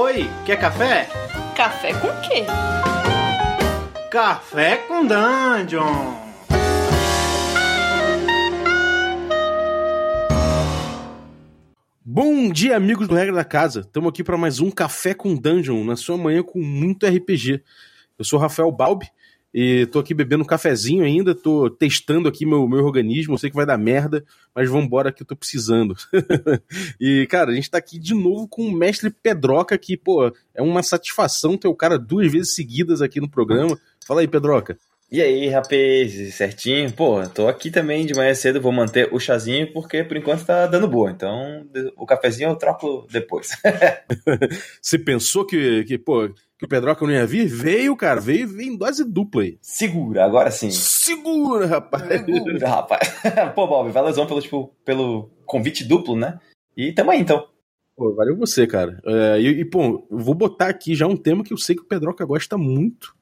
Oi, quer café? Café com quê? Café com Dungeon! Bom dia, amigos do Regra da Casa. Estamos aqui para mais um Café com Dungeon, na sua manhã com muito RPG. Eu sou Rafael Balbi e tô aqui bebendo um cafezinho ainda, tô testando aqui meu, meu organismo, eu sei que vai dar merda, mas vambora que eu tô precisando. e, cara, a gente tá aqui de novo com o mestre Pedroca, que, pô, é uma satisfação ter o cara duas vezes seguidas aqui no programa. Fala aí, Pedroca. E aí, rapaz, certinho? Pô, tô aqui também de manhã cedo, vou manter o chazinho porque por enquanto tá dando boa. Então, o cafezinho eu troco depois. Você pensou que, que, pô, que o Pedroca não ia vir? Veio, cara, veio, veio em dose dupla aí. Segura, agora sim. Segura, rapaz. Segura, rapaz. Pô, Bob, valeu pelo, tipo, pelo convite duplo, né? E tamo aí, então. Pô, valeu você, cara. É, e, e, pô, vou botar aqui já um tema que eu sei que o Pedroca gosta muito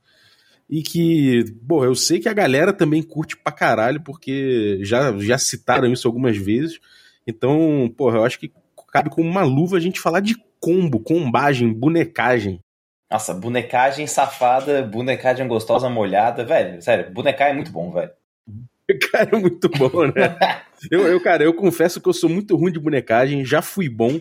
e que, pô, eu sei que a galera também curte pra caralho, porque já, já citaram isso algumas vezes. Então, porra, eu acho que cabe como uma luva a gente falar de combo, combagem, bonecagem. Nossa, bonecagem safada, bonecagem gostosa molhada, velho, sério, bonecar é muito bom, velho. Cara, é muito bom, né? eu, eu, cara, eu confesso que eu sou muito ruim de bonecagem, já fui bom,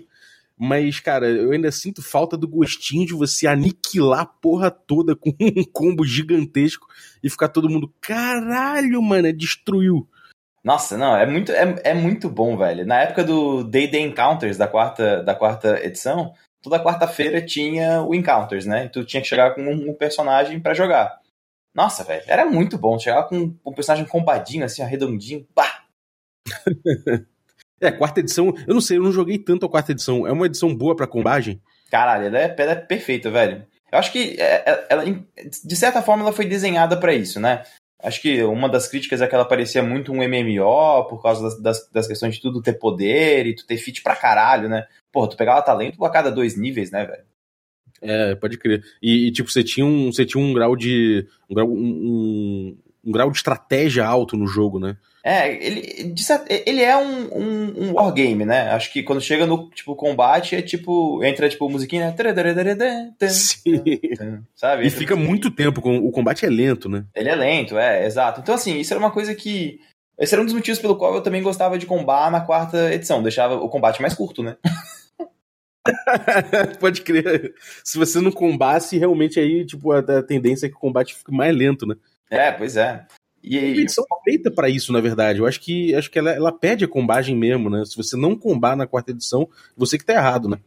mas, cara, eu ainda sinto falta do gostinho de você aniquilar a porra toda com um combo gigantesco e ficar todo mundo, caralho, mano, destruiu. Nossa, não, é muito, é, é muito bom, velho. Na época do Day Day Encounters, da quarta, da quarta edição, toda quarta-feira tinha o Encounters, né? E tu tinha que chegar com um, um personagem para jogar. Nossa, velho, era muito bom. Chegar com um personagem combadinho, assim, arredondinho, pá! É, quarta edição, eu não sei, eu não joguei tanto a quarta edição. É uma edição boa pra combagem? Caralho, ela é, ela é perfeita, velho. Eu acho que é, é, ela, de certa forma ela foi desenhada para isso, né? Acho que uma das críticas é que ela parecia muito um MMO por causa das, das, das, questões de tudo ter poder e tu ter fit pra caralho, né? Porra, tu pegava talento a cada dois níveis, né, velho? É, pode crer. E, e, tipo, você tinha um, você tinha um grau de. Um grau, um, um, um grau de estratégia alto no jogo, né? É, ele, ele é um, um, um wargame, né? Acho que quando chega no tipo combate é tipo. Entra tipo musiquinha. Né? Sim. Sabe? E fica muito tempo, com o combate é lento, né? Ele é lento, é, exato. Então, assim, isso era uma coisa que. Esse era um dos motivos pelo qual eu também gostava de combar na quarta edição. Deixava o combate mais curto, né? Pode crer. Se você não combate, realmente aí, tipo, a, a tendência é que o combate fique mais lento, né? É, pois é. E, a edição é feita para isso, na verdade. Eu acho que acho que ela, ela pede a combagem mesmo, né? Se você não combar na quarta edição, você que tá errado, né?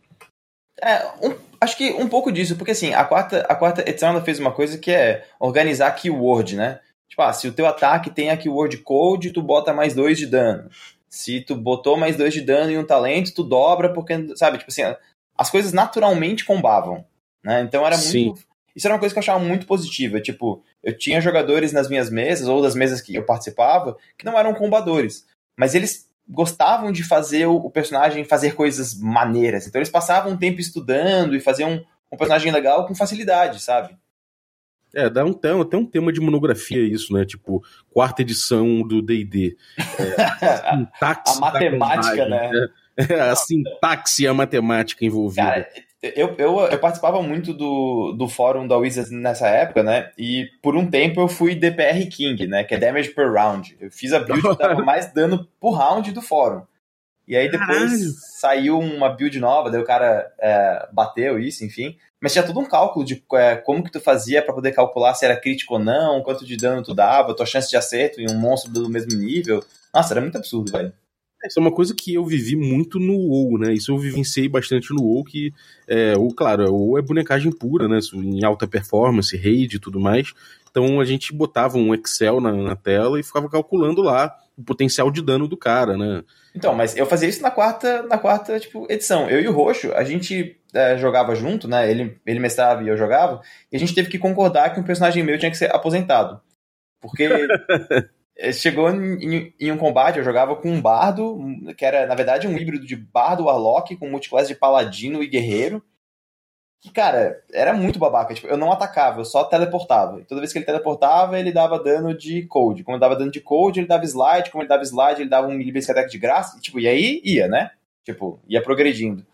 É, um, acho que um pouco disso, porque assim, a quarta, a quarta edição ela fez uma coisa que é organizar keyword, né? Tipo, ah, se o teu ataque tem a keyword code, tu bota mais dois de dano. Se tu botou mais dois de dano em um talento, tu dobra, porque, sabe, tipo assim, as coisas naturalmente combavam, né? Então era muito. Sim. Isso era uma coisa que eu achava muito positiva. Tipo, eu tinha jogadores nas minhas mesas, ou das mesas que eu participava, que não eram combadores. Mas eles gostavam de fazer o personagem fazer coisas maneiras. Então eles passavam um tempo estudando e faziam um, um personagem legal com facilidade, sabe? É, dá um, tem um tema de monografia isso, né? Tipo, quarta edição do D&D. É, a, a matemática, né? É, é, a sintaxe e a matemática envolvida. Cara, eu, eu, eu, participava muito do, do fórum da Wizards nessa época, né? E por um tempo eu fui DPR King, né? Que é Damage per Round. Eu fiz a build que dava mais dano por round do fórum. E aí depois Caralho. saiu uma build nova, daí o cara é, bateu isso, enfim. Mas tinha todo um cálculo de é, como que tu fazia para poder calcular se era crítico ou não, quanto de dano tu dava, tua chance de acerto em um monstro do mesmo nível. Nossa, era muito absurdo, velho. Isso é uma coisa que eu vivi muito no WoW, né? Isso eu vivenciei bastante no WoW, que, é, o, claro, o WoW é bonecagem pura, né? Em alta performance, raid e tudo mais. Então a gente botava um Excel na, na, tela e ficava calculando lá o potencial de dano do cara, né? Então, mas eu fazia isso na quarta, na quarta tipo, edição. Eu e o Roxo, a gente é, jogava junto, né? Ele, ele mestrava e eu jogava, e a gente teve que concordar que um personagem meu tinha que ser aposentado. Porque É, chegou em, em, um combate, eu jogava com um bardo, que era, na verdade, um híbrido de bardo warlock com multiclasse de paladino e guerreiro. Que, cara, era muito babaca. Tipo, eu não atacava, eu só teleportava. E toda vez que ele teleportava, ele dava dano de cold. Como ele dava dano de cold, ele dava slide. Como ele dava slide, ele dava um milibasic attack de graça. E, tipo, e aí ia, né? Tipo, ia progredindo.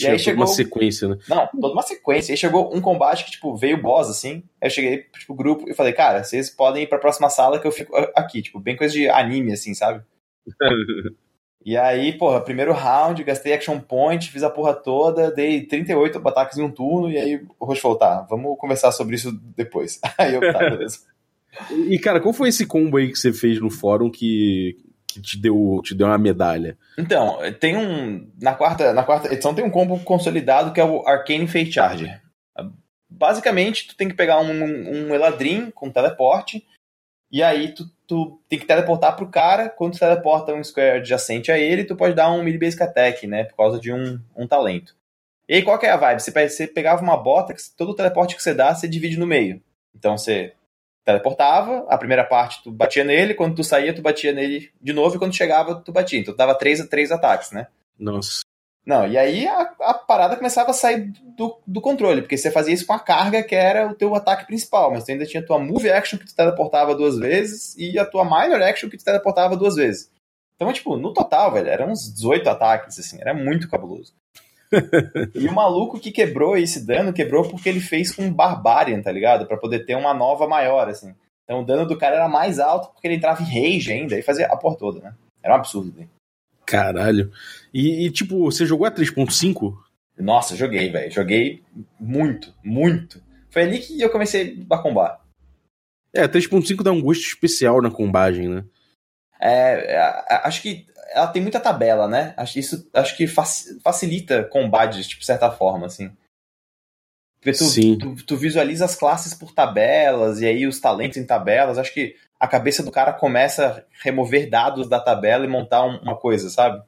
Tinha aí toda chegou- uma sequência, né? Não, toda uma sequência. Aí chegou um combate que, tipo, veio boss, assim. Aí eu cheguei pro tipo, grupo e falei, cara, vocês podem ir pra próxima sala que eu fico aqui. Tipo, bem coisa de anime, assim, sabe? E aí, porra, primeiro round, gastei action point, fiz a porra toda, dei 38 ataques em um turno, e aí o Roche falou, tá, vamos conversar sobre isso depois. Aí eu, tá, beleza. E, cara, qual foi esse combo aí que você fez no fórum que, que te, deu, te deu uma medalha? Então, tem um. Na quarta, na quarta edição tem um combo consolidado que é o Arcane Fate Charger. Basicamente, tu tem que pegar um, um Eladrin com teleporte, e aí tu, tu tem que teleportar pro cara. Quando tu teleporta um square adjacente a ele, tu pode dar um melee basic attack, né? Por causa de um, um talento. E aí, qual que é a vibe? Você, você pegava uma bota, que todo teleporte que você dá, você divide no meio. Então você teleportava, a primeira parte tu batia nele, quando tu saía, tu batia nele de novo, e quando chegava, tu batia. Então tu dava três, três ataques, né? Nossa. Não, e aí a, a parada começava a sair do, do controle, porque você fazia isso com a carga que era o teu ataque principal, mas tu ainda tinha a tua move action que tu teleportava duas vezes e a tua minor action que tu teleportava duas vezes. Então, tipo, no total, velho, eram uns 18 ataques, assim, era muito cabuloso. E o maluco que quebrou esse dano, quebrou porque ele fez com Barbarian, tá ligado? Pra poder ter uma nova maior, assim. Então o dano do cara era mais alto porque ele entrava em rage ainda e fazia a porra toda, né? Era um absurdo. Né? Caralho. E, e, tipo, você jogou a 3.5? Nossa, joguei, velho. Joguei muito, muito. Foi ali que eu comecei a combar. É, a 3.5 dá um gosto especial na combagem, né? É, é, acho que ela tem muita tabela, né? Isso acho que faci- facilita combates, tipo, de certa forma, assim. Porque tu, Sim. tu, tu visualiza as classes por tabelas e aí os talentos em tabelas. Acho que a cabeça do cara começa a remover dados da tabela e montar um- uma coisa, sabe?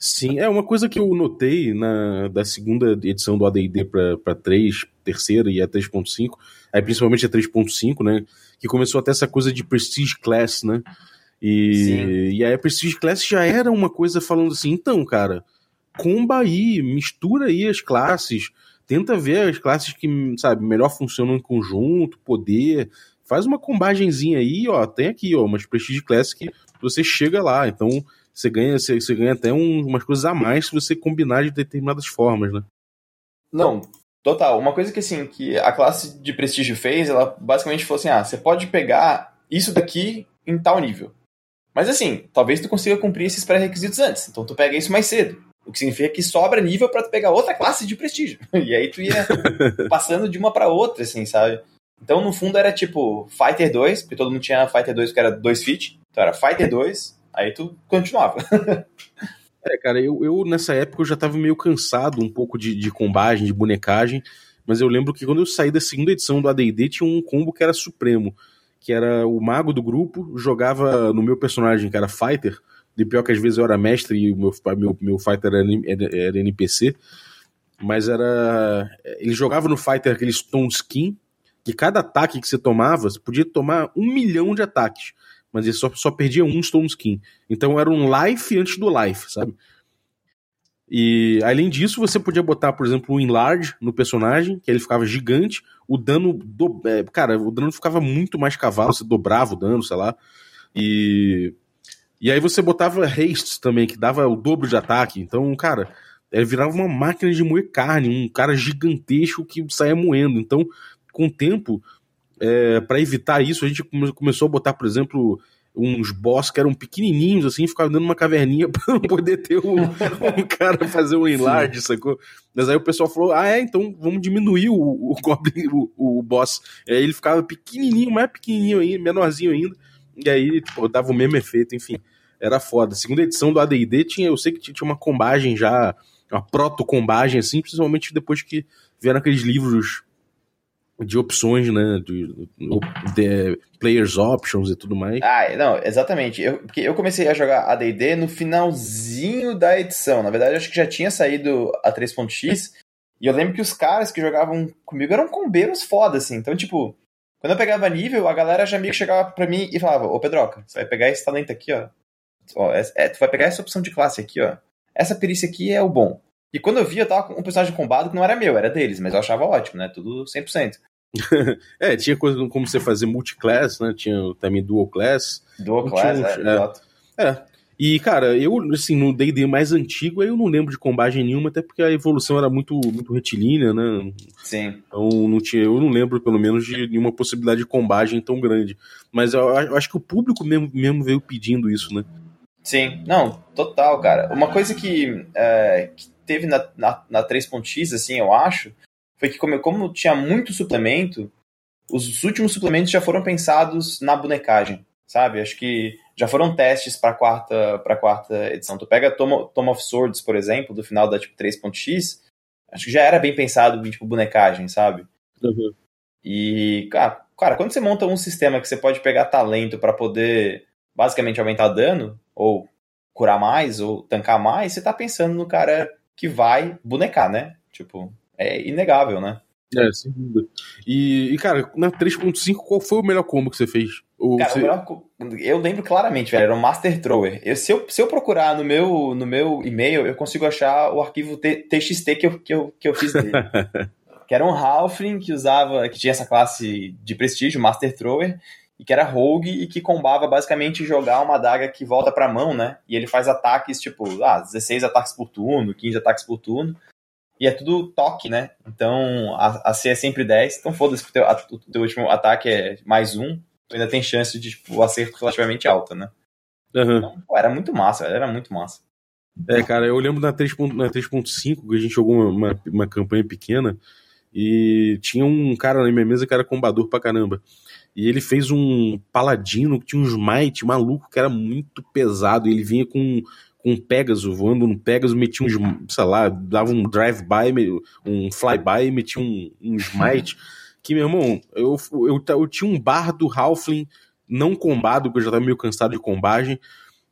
Sim, é uma coisa que eu notei na da segunda edição do AD&D pra, pra 3, terceira e a 3.5, aí principalmente a 3.5, né, que começou até essa coisa de Prestige Class, né, e, Sim. e aí a Prestige Class já era uma coisa falando assim, então, cara, comba aí, mistura aí as classes, tenta ver as classes que, sabe, melhor funcionam em conjunto, poder, faz uma combagenzinha aí, ó, tem aqui, ó, umas Prestige Class que você chega lá, então você ganha, você, você ganha até um- umas coisas a mais se você combinar de determinadas formas, né? Não, total. Uma coisa que assim, que a classe de prestígio fez, ela basicamente falou assim: ah, você pode pegar isso daqui em tal nível. Mas assim, talvez tu consiga cumprir esses pré-requisitos antes. Então tu pega isso mais cedo. O que significa que sobra nível pra tu pegar outra classe de prestígio. E aí tu ia passando de uma pra outra, assim, sabe? Então, no fundo, era tipo Fighter 2, porque todo mundo tinha Fighter 2 que era 2 feet. Então era Fighter 2, aí tu continuava. É, cara, eu, eu nessa época eu já tava meio cansado um pouco de, de combagem, de bonecagem, mas eu lembro que quando eu saí da segunda edição do AD&D tinha um combo que era supremo, que era o mago do grupo, jogava no meu personagem que era fighter, de pior que às vezes eu era mestre e o meu, meu, meu fighter era, era, NPC, mas era... ele jogava no fighter aquele Stone Skin, que cada ataque que você tomava, você podia tomar um milhão de ataques, mas ele só, só perdia um Stone Skin. Então era um life antes do life, sabe? E além disso, você podia botar, por exemplo, um enlarge no personagem, que ele ficava gigante, o dano. Do, é, cara, o dano ficava muito mais cavalo, você dobrava o dano, sei lá. E. E aí você botava haste também, que dava o dobro de ataque. Então, cara, ele virava uma máquina de moer carne, um cara gigantesco que saía moendo. Então, com o tempo, é, para evitar isso, a gente come- começou a botar, por exemplo, uns boss que eram pequenininhos, assim, ficava dando uma caverninha pra não poder ter um, um cara fazer um enlarge, sacou? Mas aí o pessoal falou, ah, é, então vamos diminuir o, o Goblin, o, o boss. E aí ele ficava pequenininho, mais pequenininho ainda, menorzinho ainda, e aí, tipo, dava o mesmo efeito, enfim, era foda. Segunda edição do AD&D tinha, eu sei que tinha uma combagem já, uma proto-combagem, assim, principalmente depois que vieram aqueles livros de opções, né, de, de players options e tudo mais. Ah, não, exatamente. Eu, porque eu comecei a jogar AD&D no finalzinho da edição. Na verdade, acho que já tinha saído a 3.x. E eu lembro que os caras que jogavam comigo eram combeiros foda, assim. Então, tipo, quando eu pegava nível, a galera já meio que chegava pra mim e falava, ô Pedroca, você vai pegar esse talento aqui, ó. ó é, é, tu vai pegar essa opção de classe aqui, ó. Essa perícia aqui é o bom. E quando eu vi, eu tava com um personagem combado que não era meu, era deles, mas eu achava ótimo, né? Tudo 100%. É, tinha coisa como você fazer multiclass, né? Tinha também dual class. Dual Não class, tinha é, é. exato. É. E, cara, eu, assim, no D&D mais antigo, eu não lembro de combagem nenhuma, até porque a evolução era muito, muito retilínea, né? Sim. Então, não tinha, eu não lembro, pelo menos, de nenhuma possibilidade de combagem tão grande. Mas eu, eu acho que o público mesmo, mesmo veio pedindo isso, né? Sim, não, total, cara. Uma coisa que, é, que teve na, na, na 3.x, assim, eu acho, foi que como, como tinha muito suplemento, os últimos suplementos já foram pensados na bonecagem, sabe? Acho que já foram testes para quarta para quarta edição. Tu pega Tom, Tom of Swords, por exemplo, do final da tipo 3.x, acho que já era bem pensado em tipo bonecagem, sabe? Uhum. E cara, cara, quando você monta um sistema que você pode pegar talento para poder basicamente aumentar dano ou curar mais ou tancar mais, você tá pensando no cara que vai bonecar, né? Tipo, é inegável, né? É, sem dúvida. E, e cara, na 3.5, qual foi o melhor combo que você fez? Ou cara, você... melhor, eu lembro claramente, velho, era um Master Thrower. Eu, se, eu, se eu procurar no meu, no meu e-mail, eu consigo achar o arquivo TXT que eu, que eu, que eu fiz dele. que era um Halfling que usava, que tinha essa classe de prestígio, Master Thrower, e que era rogue e que combava basicamente jogar uma adaga que volta pra mão, né? E ele faz ataques, tipo, ah, 16 ataques por turno, 15 ataques por turno e é tudo toque, né? Então a, a C é sempre 10, então foda-se que o teu, o teu último ataque é mais um, tu ainda tem chance de tipo, o acerto relativamente alta, né? Uhum. Então, pô, era muito massa, era muito massa. É, cara, eu lembro na 3.5 que a gente jogou uma, uma, uma, campanha pequena e tinha um cara na minha mesa que era combador pra caramba. E ele fez um paladino que tinha um smite maluco que era muito pesado. E ele vinha com com um Pegasus, voando no Pegasus, metia um, sei lá, dava um drive-by, um fly-by, metia um, um smite. que, meu irmão, eu, eu, eu, tinha um bar do Halfling não combado, porque eu já tava meio cansado de combagem.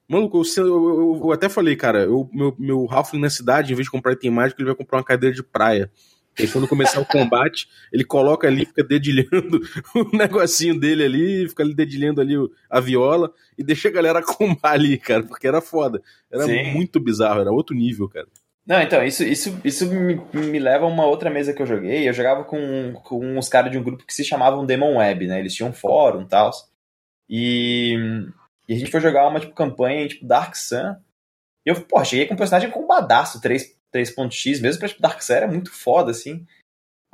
Maluco, eu, eu, eu até falei, cara, eu, meu, meu Halfling na cidade, em vez de comprar item mágico, ele vai comprar uma cadeira de praia. E quando começar o combate, ele coloca ali, fica dedilhando o negocinho dele ali, fica ali dedilhando ali a viola e deixa a galera combar ali, cara, porque era foda. Era Sim. muito bizarro, era outro nível, cara. Não, então, isso, isso, isso me, me leva a uma outra mesa que eu joguei. Eu jogava com, com uns caras de um grupo que se chamavam Demon Web, né? Eles tinham um fórum e tal. E, e a gente foi jogar uma tipo, campanha tipo Dark Sun. E eu, pô, cheguei com um personagem combadaço, 3, 3.x, mesmo pra tipo, Dark Sun era muito foda, assim.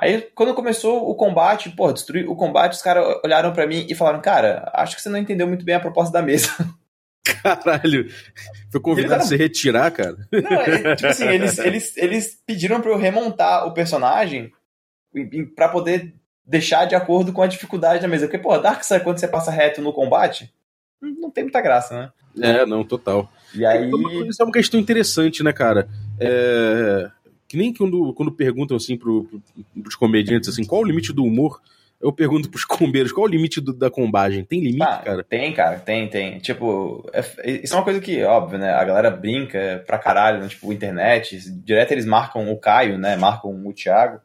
Aí, quando começou o combate, pô, destruir o combate, os caras olharam para mim e falaram, cara, acho que você não entendeu muito bem a proposta da mesa. Caralho, foi convidado eram... a se retirar, cara. Não, é, tipo assim, eles, eles, eles pediram pra eu remontar o personagem para poder deixar de acordo com a dificuldade da mesa. Porque, pô, Dark Sun, quando você passa reto no combate, não tem muita graça, né? É, não, total. E aí... Isso é uma questão interessante, né, cara? É... Que nem quando, quando perguntam assim pro, pro, pros comediantes assim, qual o limite do humor? Eu pergunto pros combeiros, qual o limite do, da combagem? Tem limite, ah, cara? Tem, cara, tem, tem. Tipo, é, isso é uma coisa que, óbvio, né? A galera brinca pra caralho, né? tipo, internet. Direto eles marcam o Caio, né? Marcam o Thiago.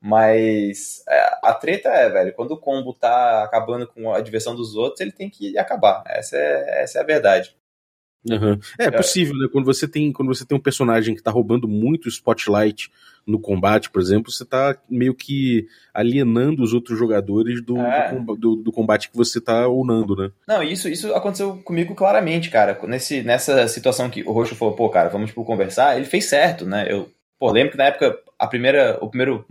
Mas é, a treta é, velho, quando o combo tá acabando com a diversão dos outros, ele tem que acabar. Essa é, essa é a verdade. Uhum. É, é possível, né? Quando você tem quando você tem um personagem que tá roubando muito spotlight no combate, por exemplo, você tá meio que alienando os outros jogadores do, é. do, do, do, combate que você tá unando, né? Não, isso, isso aconteceu comigo claramente, cara. Nesse, nessa situação que o Roxo falou, pô, cara, vamos tipo, conversar, ele fez certo, né? Eu, pô, lembro que na época, a primeira, o primeiro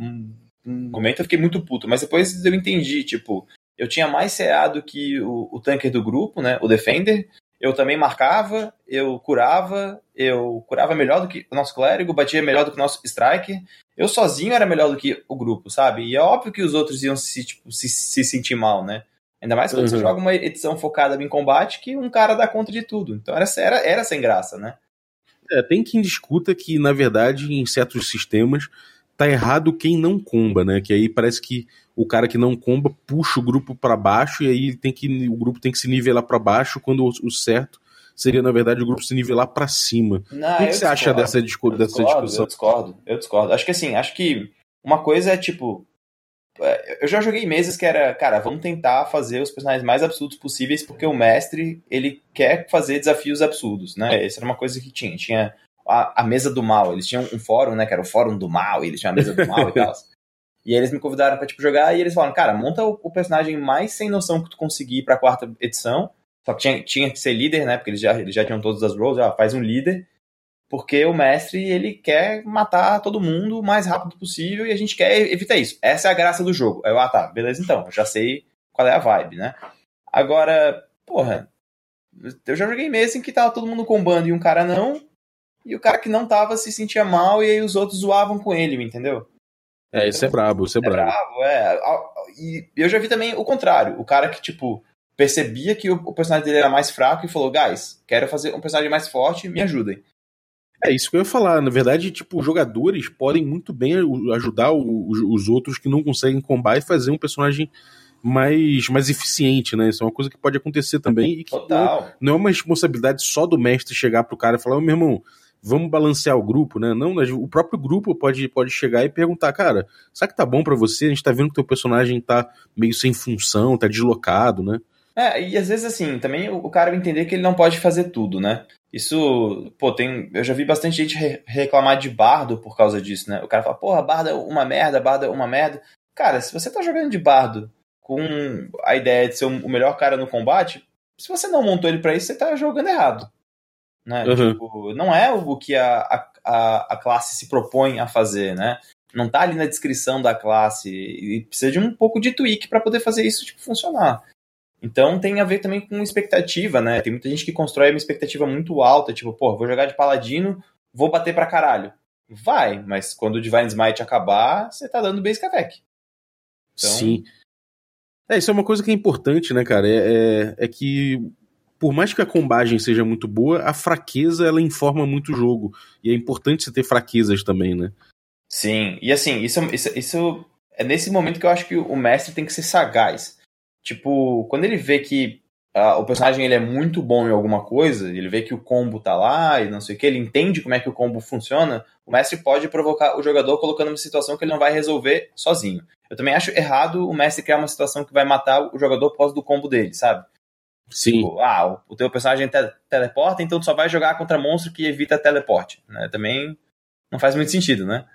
momento eu fiquei muito puto, mas depois eu entendi, tipo, eu tinha mais CA do que o, o tanker do grupo, né? O Defender, eu também marcava, eu curava, eu curava melhor do que o nosso clérigo, batia melhor do que o nosso striker. Eu sozinho era melhor do que o grupo, sabe? E é óbvio que os outros iam se, tipo, se, se sentir mal, né? Ainda mais quando uhum. você joga uma edição focada em combate que um cara dá conta de tudo. Então era, era, era sem graça, né? É, tem quem discuta que, na verdade, em certos sistemas, tá errado quem não comba, né? Que aí parece que o cara que não comba puxa o grupo para baixo e aí tem que o grupo tem que se nivelar para baixo quando o, o, certo seria na verdade o grupo se nivelar para cima. Não, o que, que você acha dessa, discu eu dessa discussão? discussão? Eu discordo, eu discordo. Acho que assim, acho que uma coisa é tipo é, eu já joguei mesas que era, cara, vamos tentar fazer os personagens mais absurdos possíveis porque o mestre, ele quer fazer desafios absurdos, né? Essa era uma coisa que tinha. Tinha a, a, mesa do mal. Eles tinham um fórum, né? Que era o fórum do mal, e eles tinham a mesa do mal e tal. E eles me convidaram para tipo, jogar e eles falaram, cara, monta o, o, personagem mais sem noção que tu conseguir pra quarta edição. Só que tinha, tinha que ser líder, né? Porque eles já, eles já tinham todas as roles, ah, faz um líder. Porque o mestre, ele quer matar todo mundo o mais rápido possível e a gente quer evitar isso. Essa é a graça do jogo. Aí eu, ah, tá, beleza então, já sei qual é a vibe, né? Agora, porra, eu já joguei mesa em que tava todo mundo combando e um cara não, e o cara que não tava se sentia mal e aí os outros zoavam com ele, entendeu? É, isso é brabo, isso é, é brabo. brabo. É, e eu já vi também o contrário, o cara que, tipo, percebia que o personagem dele era mais fraco e falou, guys, quero fazer um personagem mais forte, me ajudem. É isso que eu ia falar. Na verdade, tipo, jogadores podem muito bem ajudar os outros que não conseguem combar e fazer um personagem mais, mais eficiente, né? Isso é uma coisa que pode acontecer também. E que Total. Não, não é uma responsabilidade só do mestre chegar pro cara e falar, oh, meu irmão, vamos balancear o grupo, né? Não, o próprio grupo pode, pode chegar e perguntar, cara, será que tá bom para você? A gente tá vendo que teu personagem tá meio sem função, tá deslocado, né? É, e às vezes assim, também o cara entender que ele não pode fazer tudo, né? Isso, pô, tem. Eu já vi bastante gente reclamar de bardo por causa disso, né? O cara fala, porra, bardo é uma merda, bardo é uma merda. Cara, se você tá jogando de bardo com a ideia de ser o melhor cara no combate, se você não montou ele para isso, você tá jogando errado. Né? Uhum. Tipo, não é o que a, a, a classe se propõe a fazer, né? Não tá ali na descrição da classe e precisa de um pouco de tweak para poder fazer isso tipo, funcionar. Então tem a ver também com expectativa, né? Tem muita gente que constrói uma expectativa muito alta, tipo, pô, vou jogar de paladino, vou bater pra caralho. Vai, mas quando o Divine Smite acabar, você tá dando basic attack. Então... Sim. É, isso é uma coisa que é importante, né, cara? É, é, é, que, por mais que a combagem seja muito boa, a fraqueza ela informa muito o jogo. E é importante você ter fraquezas também, né? Sim, e assim, isso, isso, isso é nesse momento que eu acho que o mestre tem que ser sagaz. Tipo, quando ele vê que uh, o personagem ele é muito bom em alguma coisa, ele vê que o combo tá lá e não sei o que, ele entende como é que o combo funciona, o mestre pode provocar o jogador colocando uma situação que ele não vai resolver sozinho. Eu também acho errado o mestre criar uma situação que vai matar o jogador por causa do combo dele, sabe? Sim. Tipo, ah, o teu personagem te teleporta, então tu só vai jogar contra monstro que evita teleporte. Né? Também não faz muito sentido, né?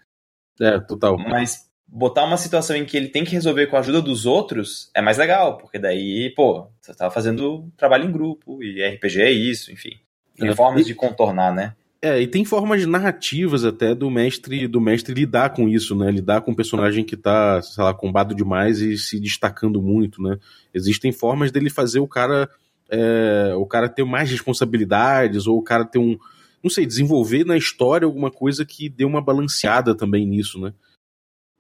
É, total. Mas botar uma situação em que ele tem que resolver com a ajuda dos outros é mais legal, porque daí, pô, você tá fazendo trabalho em grupo, e RPG é isso, enfim. Tem é. formas de contornar, né? É, e tem formas narrativas até do mestre do mestre lidar com isso, né? Lidar com um personagem que tá, sei lá, combado demais e se destacando muito, né? Existem formas dele fazer o cara é, o cara ter mais responsabilidades ou o cara ter um, não sei, desenvolver na história alguma coisa que dê uma balanceada também nisso, né?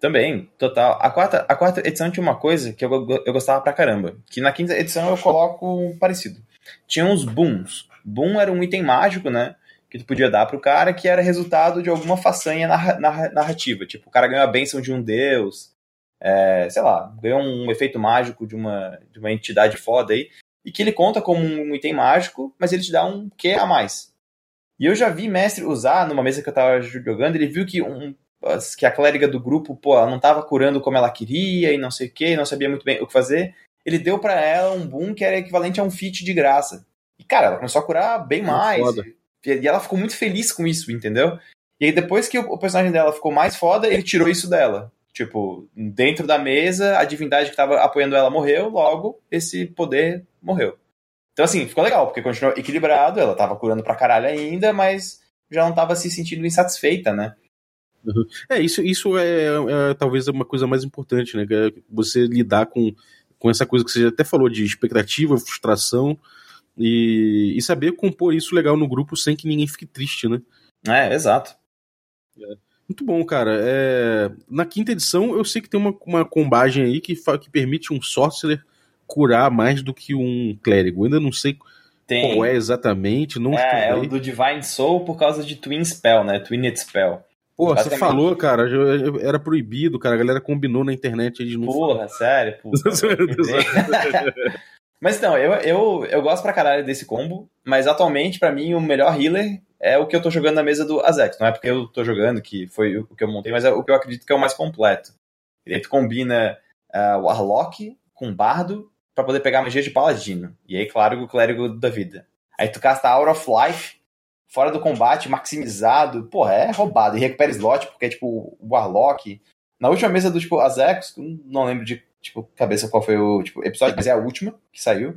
Também, total. A quarta, a quarta edição tinha uma coisa que eu, eu gostava pra caramba, que na quinta edição eu coloco parecido. Tinha uns booms. Boom era um item mágico, né? Que tu podia dar pro cara que era resultado de alguma façanha narrativa. Tipo, o cara ganhou a bênção de um deus, é, sei lá, ganhou um efeito mágico de uma, de uma entidade foda aí, e que ele conta como um item mágico, mas ele te dá um Q a mais. E eu já vi mestre usar numa mesa que eu tava jogando, ele viu que, um, que a clériga do grupo, pô, ela não tava curando como ela queria e não sei o que, não sabia muito bem o que fazer. Ele deu para ela um boom que era equivalente a um feat de graça. E, cara, ela começou a curar bem mais. Foda. E ela ficou muito feliz com isso, entendeu? E aí depois que o personagem dela ficou mais foda, ele tirou isso dela. Tipo, dentro da mesa, a divindade que estava apoiando ela morreu, logo esse poder morreu. Então, assim, ficou legal, porque continuou equilibrado, ela tava curando pra caralho ainda, mas já não tava se sentindo insatisfeita, né? Uhum. É, isso, isso é, é, talvez uma coisa mais importante, né? É você lidar com, com essa coisa que você até falou de expectativa, frustração, e, e saber compor isso legal no grupo sem que ninguém fique triste, né? É, exato. É. Muito bom, cara. É... Na quinta edição, eu sei que tem uma, uma combagem aí que, que permite um sorcerer curar mais do que um clérigo. Eu ainda não sei tem. qual é exatamente. Não é, é o do Divine Soul por causa de Twin Spell, né? Twin Spell. Pô, você falou, cara, era proibido, cara. A galera combinou na internet. Eles não Porra, sério? Porra, Mas não, eu, eu, eu gosto pra caralho desse combo, mas atualmente, para mim, o melhor healer é o que eu tô jogando na mesa do Azex. Não é porque eu tô jogando, que foi o que eu montei, mas é o que eu acredito que é o mais completo. E tu combina uh, o Warlock com Bardo para poder pegar magia de Paladino. E aí, claro, o Clérigo da Vida. Aí tu casta Aura of Life, fora do combate, maximizado. Porra, é roubado. E recupera slot, porque é tipo o Warlock. Na última mesa do tipo Azex, não lembro de tipo, cabeça qual foi o tipo, episódio, mas é a última que saiu.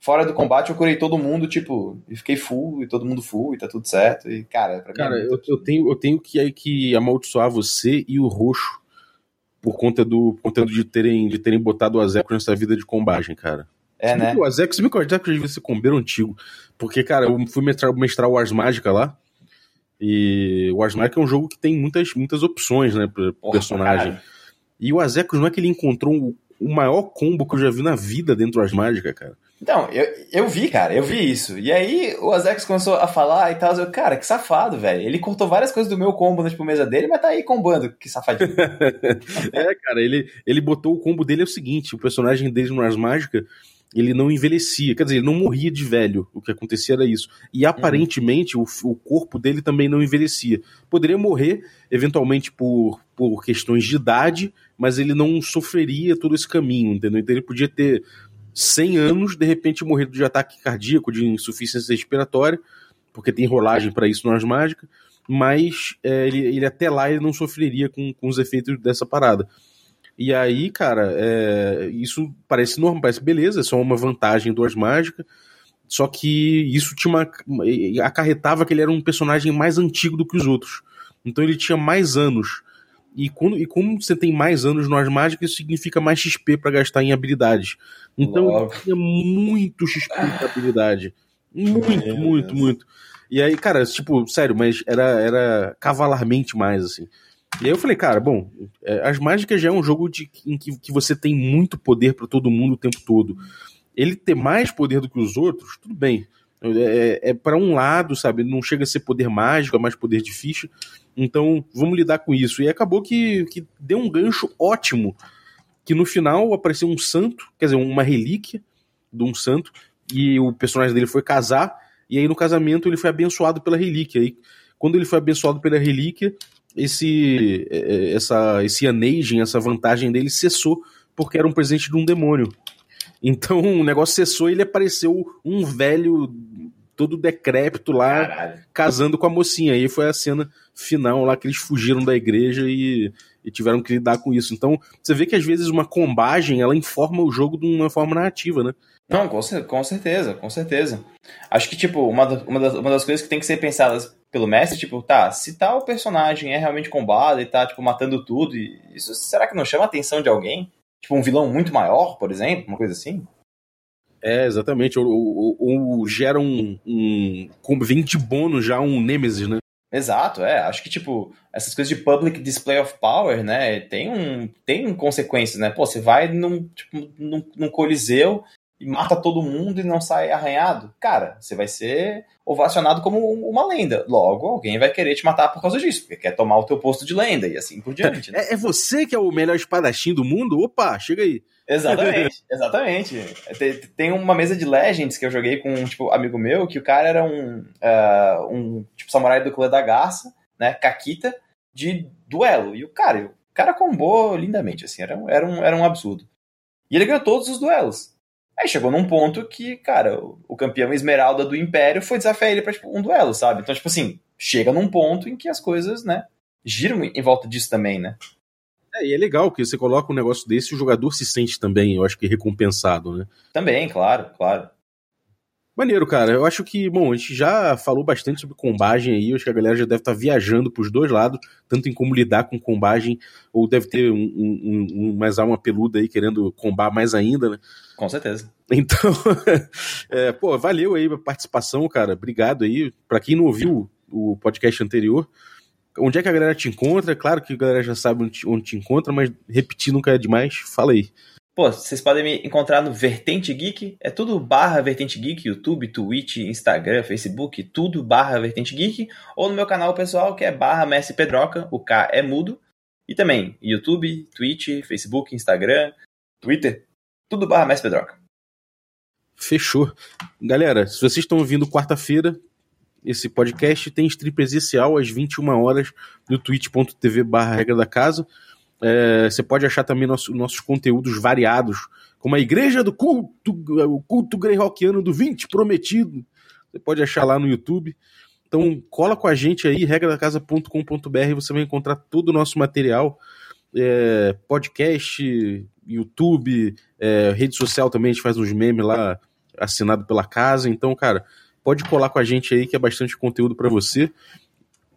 fora do combate eu curei todo mundo, tipo, e fiquei full, e todo mundo full, e tá tudo certo. E, cara, pra mim. Cara, é eu, eu tenho, eu tenho que, que amaldiçoar você e o roxo por conta do por conta de terem, de terem botado o Azeco nessa vida de combagem, cara. É, né? O Azeco, se me que eu devia ser combeiro antigo. Porque, cara, eu fui mestrar, mestrar o Ars Mágica lá. E o Ars Mágica é um jogo que tem muitas, muitas opções, né, pro personagem. cara. E o Azekos não é que ele encontrou o, maior combo que eu já vi na vida dentro do Ars Mágica, cara. Então, eu, eu vi, cara, eu vi isso. E aí o Azex começou a falar e tal. Eu, cara, que safado, velho. Ele cortou várias coisas do meu combo na tipo, mesa dele, mas tá aí combando. Que safadinho. É, cara, ele, ele botou o combo dele é o seguinte: o personagem dele no Ars Mágica, ele não envelhecia, quer dizer, ele não morria de velho. O que acontecia era isso. E aparentemente o, o corpo dele também não envelhecia. Poderia morrer, eventualmente, por, por questões de idade, mas ele não sofreria todo esse caminho, entendeu? Então ele podia ter 100 anos, de repente morrer de ataque cardíaco, de insuficiência respiratória, porque tem rolagem para isso no Ars Mágica, mas é, ele, ele até lá ele não sofreria com, com os efeitos dessa parada. E aí, cara, é, isso parece normal, parece beleza, é só uma vantagem do Ars Mágica. Só que isso tinha uma, acarretava que ele era um personagem mais antigo do que os outros. Então ele tinha mais anos. E, quando, e como você tem mais anos no Ars Mágica, isso significa mais XP para gastar em habilidades. Então Logo. ele tinha muito XP de habilidade. Muito, Meu muito, Deus. muito. E aí, cara, tipo, sério, mas era, era cavalarmente mais, assim. E aí eu falei, cara, bom, é, as mágicas já é um jogo de, em que, que você tem muito poder pra todo mundo o tempo todo. Ele ter mais poder do que os outros, tudo bem. É, é para um lado, sabe? Não chega a ser poder mágico, é mais poder de ficha. Então, vamos lidar com isso. E acabou que, que deu um gancho ótimo. Que no final apareceu um santo, quer dizer, uma relíquia de um santo, e o personagem dele foi casar, e aí no casamento ele foi abençoado pela relíquia. E quando ele foi abençoado pela relíquia, esse é, essa esse anagem, essa vantagem dele cessou porque era um presente de um demônio. Então o negócio cessou e ele apareceu um velho todo decrépito lá Caralho. casando com a mocinha. E foi a cena final lá que eles fugiram da igreja e, e tiveram que lidar com isso. Então você vê que às vezes uma combagem ela informa o jogo de uma forma narrativa, né? Não, com, com certeza, com certeza. Acho que, tipo, uma, uma, das, uma das coisas que tem que ser pensadas pelo mestre, tipo, tá, se tal personagem é realmente combado e tá, tipo, matando tudo, isso será que não chama a atenção de alguém? Tipo, um vilão muito maior, por exemplo, uma coisa assim? É, exatamente. Ou, ou- ou gera um, um. Vem de bônus já um Nemesis, né? Exato, é. Acho que, tipo, essas coisas de public display of power, né, tem, um, tem consequências, né? Pô, você vai num, tipo, num, num coliseu e mata todo mundo e não sai arranhado. Cara, você vai ser ovacionado como um- uma lenda. Logo, alguém vai querer te matar por causa disso, porque quer tomar o teu posto de lenda e assim por diante, né? É, é você que é o melhor espadachim do mundo? Opa, chega aí. Exatamente, exatamente. Tem, uma mesa de Legends que eu joguei com um tipo, amigo meu, que o cara era um, ah, um tipo samurai do clã da garça, né, Kakita, de duelo. E o cara, o cara combou lindamente, assim, era, um- era, um, era um absurdo. E ele ganhou todos os duelos. Aí chegou num ponto que, cara, o, o campeão esmeralda do Império foi desafiar ele pra tipo, um duelo, sabe? Então, tipo assim, chega num ponto em que as coisas, né, giram em volta disso também, né? É, e é legal que você coloca um negócio desse e o jogador se sente também, eu acho que recompensado, né? Também, claro, claro. Maneiro, cara. Eu acho que, bom, a gente já falou bastante sobre combagem aí. Eu acho que a galera já deve estar viajando pros dois lados, tanto em como lidar com combagem, ou deve ter um, um, um, mais alma peluda aí querendo combar mais ainda, né? Com certeza. Então, é, pô, valeu aí a participação, cara. Obrigado aí. Pra quem não ouviu o podcast anterior, onde é que a galera te encontra? Claro que a galera já sabe onde te, onde te encontra, mas repetir nunca é demais. Fala aí. Pô, vocês podem me encontrar no Vertente Geek, é tudo barra Vertente Geek, YouTube, Twitch, Instagram, Facebook, tudo barra Vertente Geek, ou no meu canal pessoal que é barra Messi Pedroca, o K é mudo, e também YouTube, Twitch, Facebook, Instagram, Twitter, tudo barra Messi Pedroca. Fechou. Galera, se vocês estão ouvindo quarta-feira, esse podcast tem stream presencial às 21 horas no twitch.tv barra regra da casa. É, você pode achar também nosso- nossos conteúdos variados, como a Igreja do Culto, o culto greyhawkiano do 20 prometido. Você pode achar lá no YouTube. Então, cola com a gente aí, regradacasa.com.br, você vai encontrar todo o nosso material, é, podcast, YouTube, é, rede social também, a gente faz uns memes lá assinado pela casa. Então, cara, pode colar com a gente aí que é bastante conteúdo para você.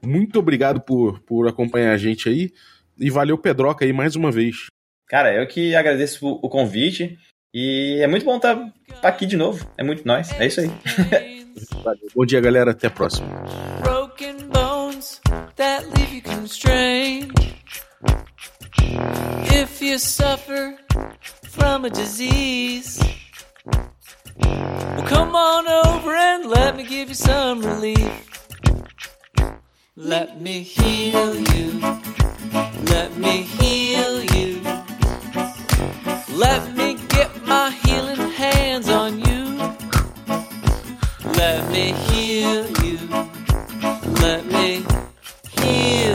Muito obrigado por, por acompanhar a gente aí. E valeu, Pedroca, aí mais uma vez. Cara, eu que agradeço o convite. E é muito bom estar tá aqui de novo. É muito nós. É isso aí. Bom dia, galera. Até a próxima. Broken bones that leave you constrained. If you suffer from a disease, well, come on over and let me give you some relief. Let me heal you. Let me heal you. Let me get my healing hands on you. Let me heal you. Let me heal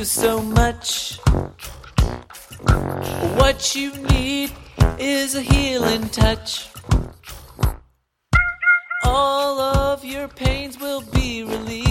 only so much. What you need is a healing touch. All of your pains will be relieved.